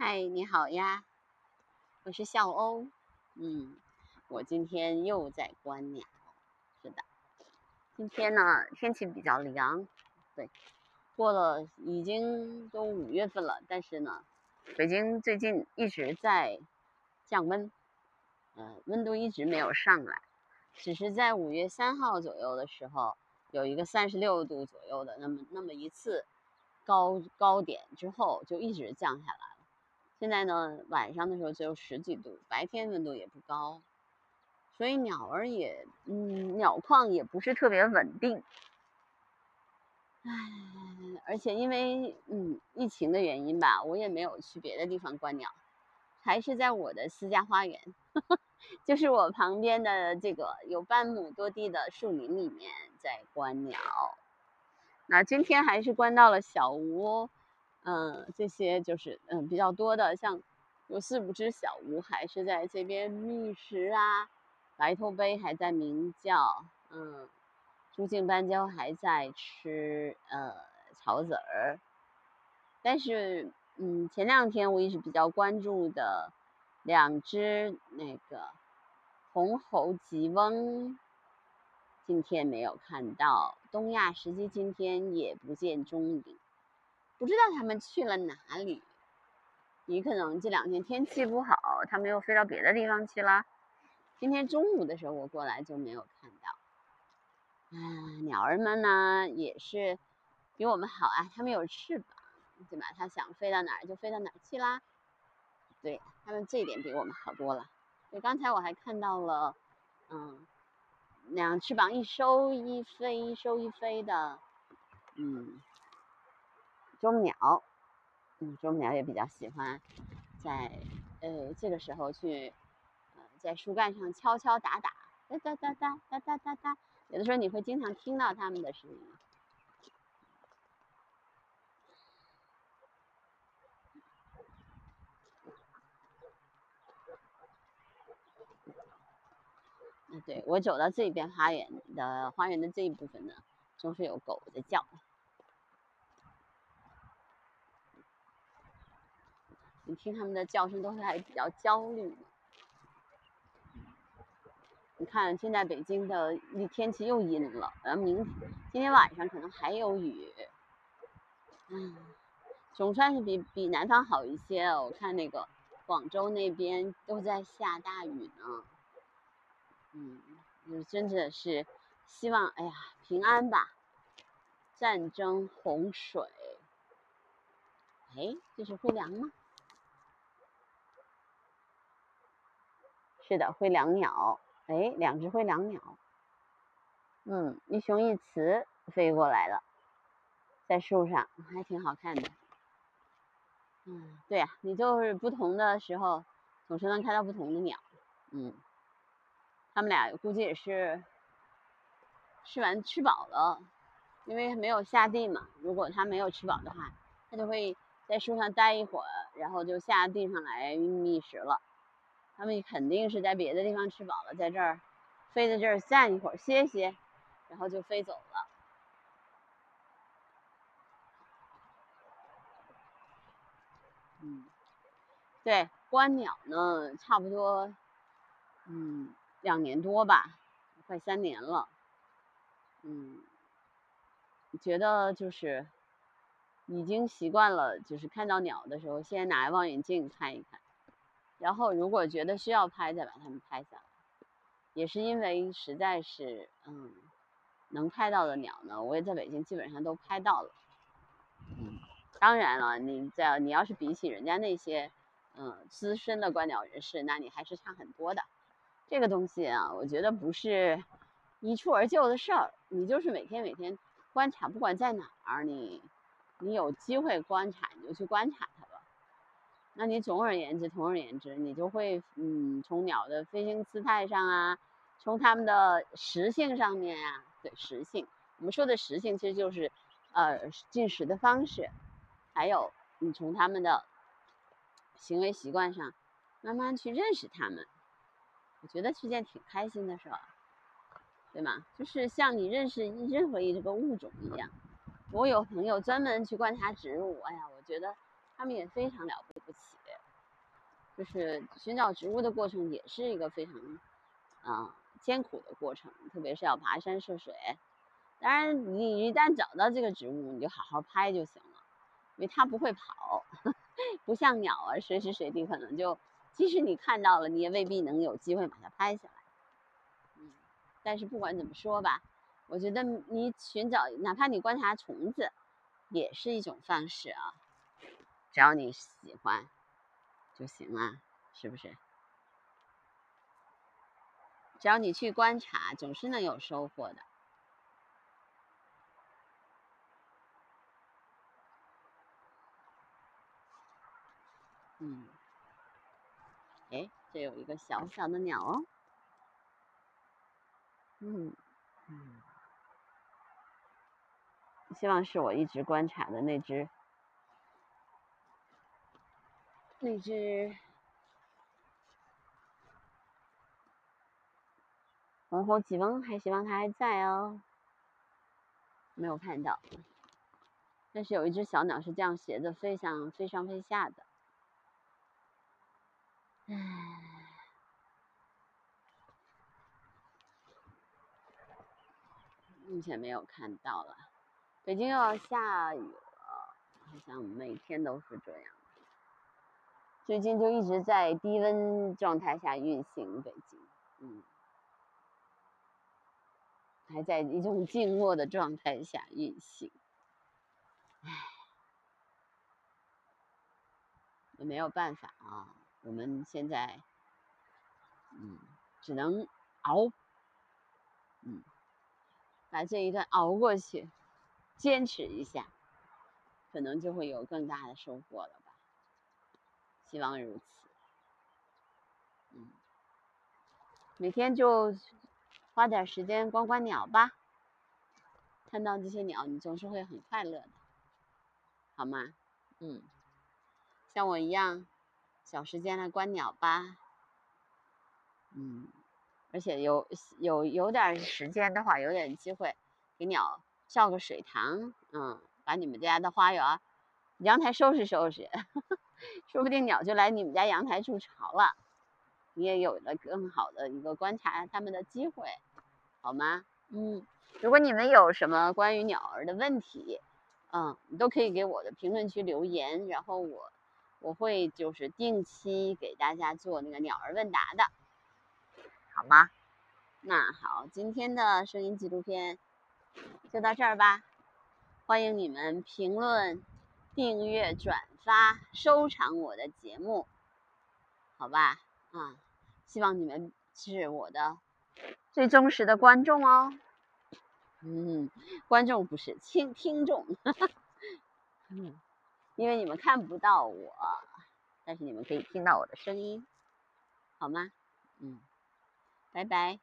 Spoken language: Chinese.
嗨，你好呀，我是笑欧。嗯，我今天又在观鸟。是的，今天呢天气比较凉。对，过了已经都五月份了，但是呢，北京最近一直在降温，呃，温度一直没有上来，只是在五月三号左右的时候有一个三十六度左右的那么那么一次高高点之后就一直降下来了。现在呢，晚上的时候只有十几度，白天温度也不高，所以鸟儿也，嗯，鸟况也不是特别稳定。唉，而且因为嗯疫情的原因吧，我也没有去别的地方观鸟，还是在我的私家花园，就是我旁边的这个有半亩多地的树林里面在观鸟。那今天还是观到了小吴。嗯，这些就是嗯比较多的，像有四五只小乌还是在这边觅食啊，白头杯还在鸣叫，嗯，朱颈斑鸠还在吃呃草籽儿，但是嗯前两天我一直比较关注的两只那个红喉吉翁，今天没有看到，东亚时际今天也不见踪影。不知道他们去了哪里，你可能这两天天气不好，他们又飞到别的地方去了。今天中午的时候我过来就没有看到。啊，鸟儿们呢也是比我们好啊，它们有翅膀，对吧？它想飞到哪儿就飞到哪儿去啦。对，它们这一点比我们好多了。就，刚才我还看到了，嗯，两翅膀一收一飞，一收一飞的，嗯。啄木鸟，嗯，啄木鸟也比较喜欢在呃这个时候去，呃，在树干上敲敲打打，哒哒哒哒哒哒哒哒，有的时候你会经常听到它们的声音。对我走到这边花园的花园的这一部分呢，总是有狗在叫。你听他们的叫声，都是还比较焦虑。你看，现在北京的天气又阴了，然后明今天晚上可能还有雨。嗯，总算是比比南方好一些。我看那个广州那边都在下大雨呢。嗯，就真的是希望，哎呀，平安吧。战争、洪水。哎，这是会凉吗？是的，灰椋鸟，哎，两只灰椋鸟，嗯，一雄一雌飞过来了，在树上还挺好看的。嗯，对呀，你就是不同的时候，总是能看到不同的鸟。嗯，他们俩估计也是吃完吃饱了，因为没有下地嘛。如果它没有吃饱的话，它就会在树上待一会儿，然后就下地上来觅食了。他们肯定是在别的地方吃饱了，在这儿飞在这儿站一会儿歇歇，然后就飞走了。嗯，对，观鸟呢，差不多，嗯，两年多吧，快三年了。嗯，觉得就是已经习惯了，就是看到鸟的时候，先拿望远镜看一看。然后，如果觉得需要拍，再把它们拍下来。也是因为实在是，嗯，能拍到的鸟呢，我也在北京基本上都拍到了。嗯，当然了，你在你要是比起人家那些，嗯，资深的观鸟人士，那你还是差很多的。这个东西啊，我觉得不是一蹴而就的事儿。你就是每天每天观察，不管在哪儿，你你有机会观察，你就去观察它。那你总而言之，总而言之，你就会，嗯，从鸟的飞行姿态上啊，从它们的食性上面啊，对，食性，我们说的食性其实就是，呃，进食的方式，还有你从它们的行为习惯上，慢慢去认识它们，我觉得是件挺开心的事儿，对吗？就是像你认识任何一个物种一样，我有朋友专门去观察植物，哎呀，我觉得。他们也非常了不起，就是寻找植物的过程也是一个非常啊艰苦的过程，特别是要爬山涉水。当然，你一旦找到这个植物，你就好好拍就行了，因为它不会跑，不像鸟儿随时随地可能就，即使你看到了，你也未必能有机会把它拍下来。嗯，但是不管怎么说吧，我觉得你寻找，哪怕你观察虫子，也是一种方式啊。只要你喜欢就行了，是不是？只要你去观察，总是能有收获的。嗯，哎，这有一个小小的鸟哦。嗯嗯，希望是我一直观察的那只，那只红喉棘翁，还希望它还在哦。没有看到，但是有一只小鸟是这样斜着飞上、飞上、飞下的。唉，目前没有看到了。北京又要下雨了，好像每天都是这样。最近就一直在低温状态下运行，北京，嗯，还在一种静默的状态下运行。唉，也没有办法啊。我们现在，嗯，只能熬，嗯，把这一段熬过去，坚持一下，可能就会有更大的收获了。希望如此。嗯，每天就花点时间观观鸟吧，看到这些鸟，你总是会很快乐的，好吗？嗯，像我一样。小时间来观鸟吧，嗯，而且有有有点时间的话，有点机会给鸟照个水塘，嗯，把你们家的花园、阳台收拾收拾，说不定鸟就来你们家阳台筑巢了，你也有了更好的一个观察它们的机会，好吗？嗯，如果你们有什么关于鸟儿的问题，嗯，你都可以给我的评论区留言，然后我。我会就是定期给大家做那个鸟儿问答的，好吗？那好，今天的声音纪录片就到这儿吧。欢迎你们评论、订阅、转发、收藏我的节目，好吧？啊，希望你们是我的最忠实的观众哦。嗯，观众不是听听众。嗯。因为你们看不到我，但是你们可以听到我的声音，好吗？嗯，拜拜。